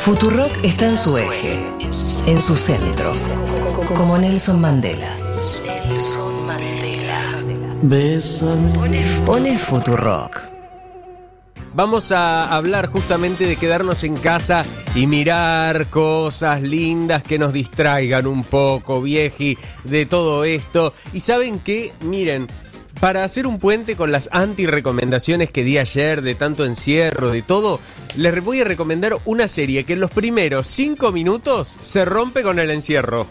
Futurock está en su eje, en su centro, como Nelson Mandela. Nelson Mandela. Pone Futurock. Vamos a hablar justamente de quedarnos en casa y mirar cosas lindas que nos distraigan un poco, vieji, de todo esto. Y saben qué, miren, para hacer un puente con las anti-recomendaciones que di ayer, de tanto encierro, de todo, les voy a recomendar una serie que en los primeros cinco minutos se rompe con el encierro.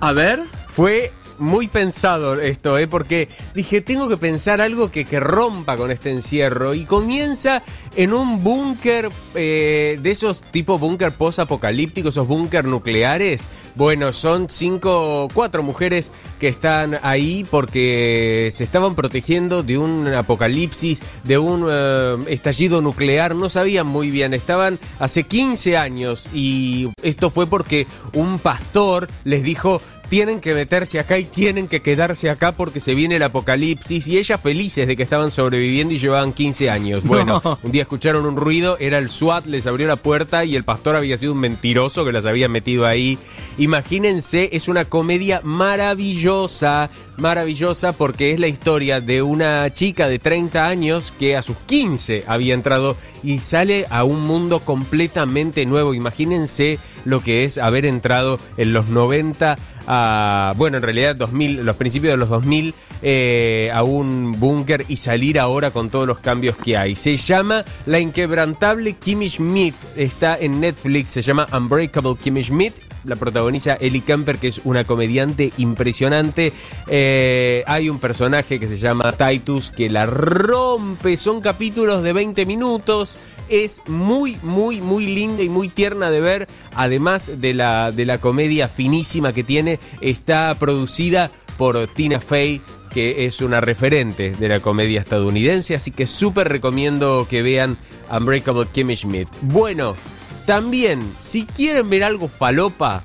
A ver. Fue muy pensado esto, ¿eh? porque dije, tengo que pensar algo que, que rompa con este encierro. Y comienza en un búnker eh, de esos tipo búnker post-apocalípticos, esos búnker nucleares. Bueno, son cinco, cuatro mujeres que están ahí porque se estaban protegiendo de un apocalipsis, de un eh, estallido nuclear. No sabían muy bien, estaban hace 15 años y esto fue porque un pastor les dijo tienen que meterse acá y tienen que quedarse acá porque se viene el apocalipsis y ellas felices de que estaban sobreviviendo y llevaban 15 años. Bueno, un día escucharon un ruido, era el SWAT, les abrió la puerta y el pastor había sido un mentiroso que las había metido ahí. Imagínense, es una comedia maravillosa, maravillosa porque es la historia de una chica de 30 años que a sus 15 había entrado y sale a un mundo completamente nuevo. Imagínense lo que es haber entrado en los 90 a, bueno, en realidad 2000, los principios de los 2000 eh, a un búnker y salir ahora con todos los cambios que hay. Se llama La inquebrantable Kimmy Schmidt, está en Netflix, se llama Unbreakable Kimmy Schmidt la protagoniza Ellie Kemper, que es una comediante impresionante. Eh, hay un personaje que se llama Titus que la rompe. Son capítulos de 20 minutos. Es muy, muy, muy linda y muy tierna de ver. Además de la, de la comedia finísima que tiene, está producida por Tina Fey, que es una referente de la comedia estadounidense. Así que súper recomiendo que vean Unbreakable Kimmy Schmidt. Bueno, también, si quieren ver algo falopa,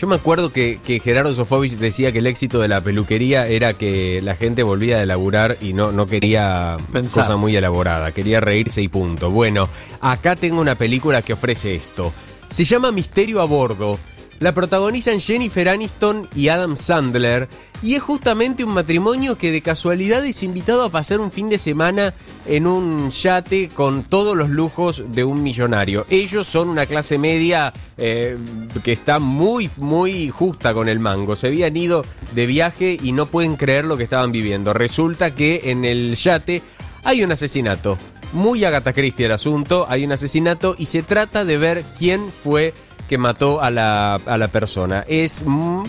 yo me acuerdo que, que, Gerardo Sofovich decía que el éxito de la peluquería era que la gente volvía a elaborar y no, no quería Pensar. cosa muy elaborada, quería reírse y punto. Bueno, acá tengo una película que ofrece esto. Se llama Misterio a Bordo. La protagonizan Jennifer Aniston y Adam Sandler. Y es justamente un matrimonio que de casualidad es invitado a pasar un fin de semana en un yate con todos los lujos de un millonario. Ellos son una clase media eh, que está muy, muy justa con el mango. Se habían ido de viaje y no pueden creer lo que estaban viviendo. Resulta que en el yate hay un asesinato. Muy Agatha Christie el asunto. Hay un asesinato y se trata de ver quién fue que mató a la, a la persona. Es mm,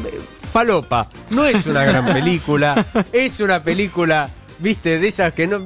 falopa, no es una gran película, es una película, viste, de esas que no,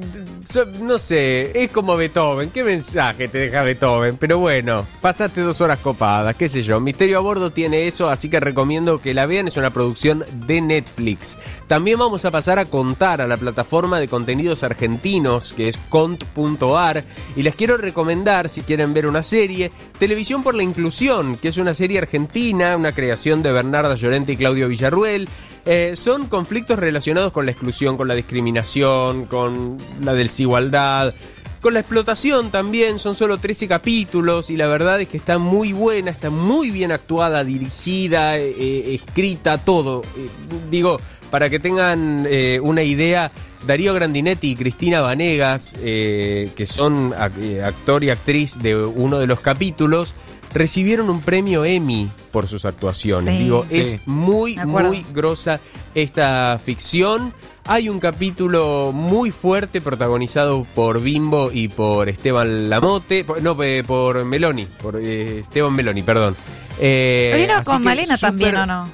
no sé, es como Beethoven, ¿qué mensaje te deja Beethoven? Pero bueno, pasaste dos horas copadas, qué sé yo, Misterio a Bordo tiene eso, así que recomiendo que la vean, es una producción de Netflix. También vamos a pasar a contar a la plataforma de contenidos argentinos, que es cont.ar, y les quiero recomendar, si quieren ver una serie, Televisión por la Inclusión, que es una serie argentina, una creación de Bernarda Llorente y Claudio Villarruel. Eh, son conflictos relacionados con la exclusión, con la discriminación, con la desigualdad, con la explotación también. Son solo 13 capítulos y la verdad es que está muy buena, está muy bien actuada, dirigida, eh, eh, escrita, todo. Eh, digo, para que tengan eh, una idea, Darío Grandinetti y Cristina Vanegas, eh, que son ac- actor y actriz de uno de los capítulos, recibieron un premio Emmy por sus actuaciones. Sí. Digo, Sí. es muy, muy grosa esta ficción. Hay un capítulo muy fuerte protagonizado por Bimbo y por Esteban Lamote, por- no, eh, por Meloni, por eh, Esteban Meloni, perdón. Eh, así con Malena también, ¿o no?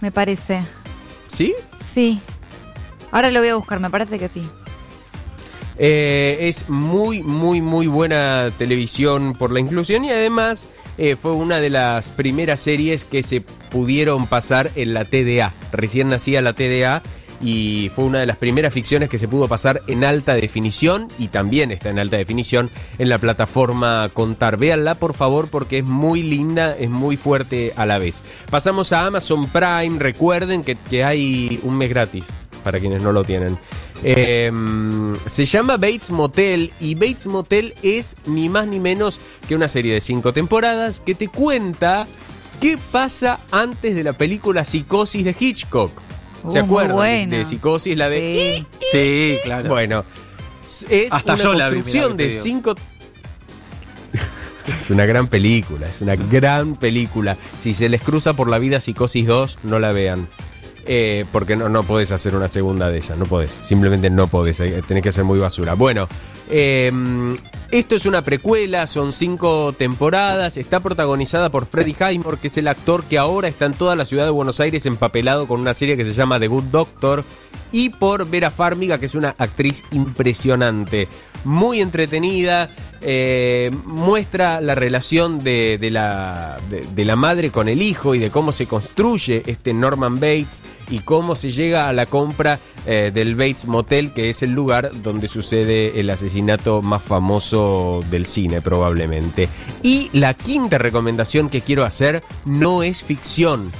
Me parece. ¿Sí? Sí. Ahora lo voy a buscar, me parece que sí. Eh, es muy, muy, muy buena televisión por la inclusión y además eh, fue una de las primeras series que se pudieron pasar en la TDA. Recién nacía la TDA y fue una de las primeras ficciones que se pudo pasar en alta definición y también está en alta definición en la plataforma Contar. Véanla por favor porque es muy linda, es muy fuerte a la vez. Pasamos a Amazon Prime, recuerden que, que hay un mes gratis. Para quienes no lo tienen. Eh, se llama Bates Motel y Bates Motel es ni más ni menos que una serie de cinco temporadas que te cuenta qué pasa antes de la película Psicosis de Hitchcock. ¿Se Uh, acuerdan de- Psicosis? La de... Sí. Sí, claro. Bueno, es Hasta una yo la vi, construcción mirá que te de cinco. es una gran película, es una gran película. Si se les cruza por la vida Psicosis 2, no la vean. Eh, porque no, no podés hacer una segunda de esa, no podés. Simplemente no podés, eh, tenés que ser muy basura. Bueno, eh, esto es una precuela, son cinco temporadas, está protagonizada por Freddie Highmore, que es el actor que ahora está en toda la ciudad de Buenos Aires empapelado con una serie que se llama The Good Doctor, y por Vera Farmiga, que es una actriz impresionante, muy entretenida, eh, muestra la relación de, la, de la madre con el hijo y de cómo se construye este Norman Bates y cómo se llega a la compra eh, del Bates Motel, que es el lugar donde sucede el asesinato más famoso del cine probablemente. Y la quinta recomendación que quiero hacer no es ficción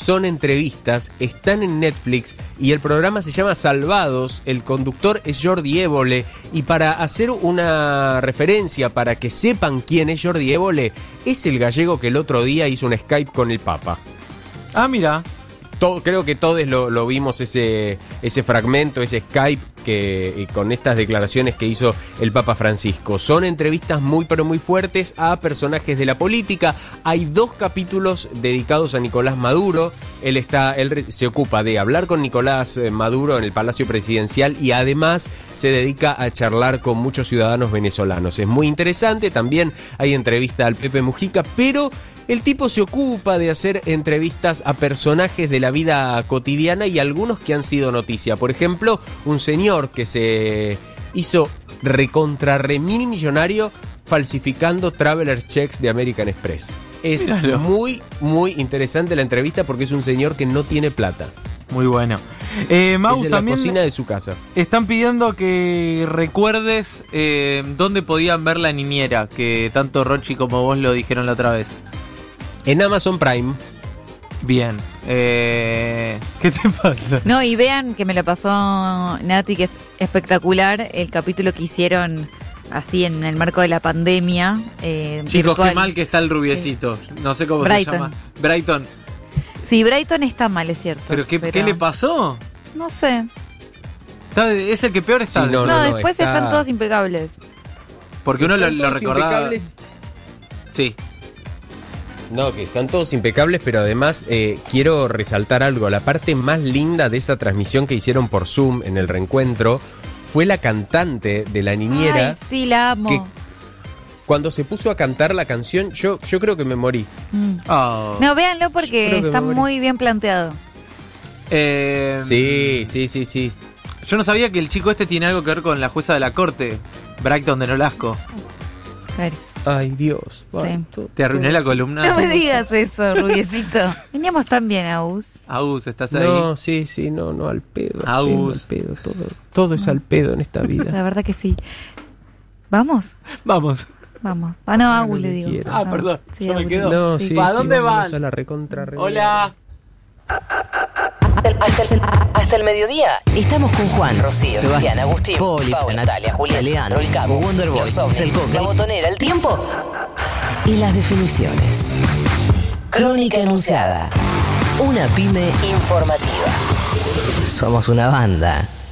son entrevistas, están en Netflix y el programa se llama Salvados, el conductor es Jordi Évole y para hacer una referencia, para que sepan quién es Jordi Évole, es el gallego que el otro día hizo un Skype con el Papa. Ah, mira. Creo que todos lo, vimos ese, ese fragmento, ese Skype que y con estas declaraciones que hizo el Papa Francisco. Son entrevistas muy pero muy fuertes a personajes de la política. Hay dos capítulos dedicados a Nicolás Maduro. Él está, él se ocupa de hablar con Nicolás eh, Maduro en el Palacio Presidencial y además se dedica a charlar con muchos ciudadanos venezolanos. Es muy interesante. También hay entrevista al Pepe Mujica, pero el tipo se ocupa de hacer entrevistas a personajes de la vida cotidiana y algunos que han sido noticia. Por ejemplo, un señor que se hizo recontra remil millonario falsificando traveler checks de American Express. Es Míralo. muy, muy interesante la entrevista porque es un señor que no tiene plata. Muy bueno. Eh, Mau, es en la también cocina de su casa. están pidiendo que recuerdes eh, dónde podían ver la niñera, que tanto Rochi como vos lo dijeron la otra vez. En Amazon Prime, Bien. Eh, ¿Qué te pasa? No, y vean que me lo pasó Nati, que es espectacular el capítulo que hicieron así en el marco de la pandemia. eh, Chicos, virtual. qué mal que está el rubiecito. No sé cómo Brighton. se llama. Brighton. Sí, Brighton está mal, es cierto. ¿Pero qué, qué le pasó? No sé. Está- es el que peor está. Sí, no, No, no, no, después está- están todos impecables. Porque uno lo, Están lo todos recordaba. impecables. Sí. No, que están todos impecables, pero además eh, quiero resaltar algo. La parte más linda de esta transmisión que hicieron por Zoom en el reencuentro fue la cantante de la niñera. Ay, sí, la amo. que- Cuando se puso a cantar la canción, yo, yo creo que me morí. Mm. Oh. No, véanlo porque está muy bien planteado. Eh, Sí, sí, sí, sí. Yo no sabía que el chico este tiene algo que ver con la jueza de la corte, Brighton de Nolasco. Claro. Ay, Dios. Sí. Te arruiné la columna. No me digas eso, rubiecito. Veníamos tan bien, Aus. Agus, ¿estás ahí? No, sí, sí, no, no, al pedo. Al pedo, Agus. al pedo, todo, todo es al pedo en esta La vida. verdad que sí. ¿Vamos? Vamos. Vamos. Ah, no, Agus le digo. Ah, perdón, Sí, yo me Agus. quedo. No, Sí. ¿Para sí, dónde van? a la recontra re- Hola. Hasta el, hasta el mediodía estamos con Juan, Rocío, Sebastián, Agustín, Poli, Natalia, Julián, Leandro, el Cabo, Wonderboy, el la botonera, el tiempo y las definiciones. Crónica enunciada. Una pyme informativa. Somos una banda.